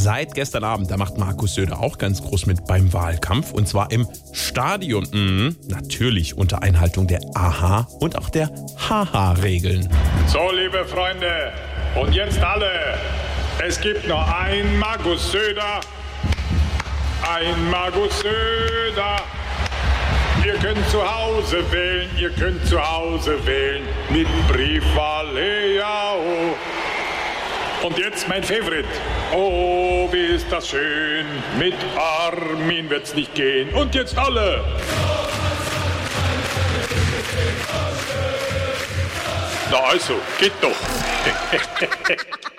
seit gestern Abend. Da macht Markus Söder auch ganz groß mit beim Wahlkampf und zwar im Stadion. Mhm, natürlich unter Einhaltung der AHA und auch der HH-Regeln. So, liebe Freunde, und jetzt alle. Es gibt noch ein Markus Söder. Ein Markus Söder. Ihr könnt zu Hause wählen, ihr könnt zu Hause wählen mit Briefwahl, ja, oh. Und jetzt mein Favorit. Oh, wie ist das schön. Mit Armin wird's nicht gehen. Und jetzt alle. Na also, geht doch.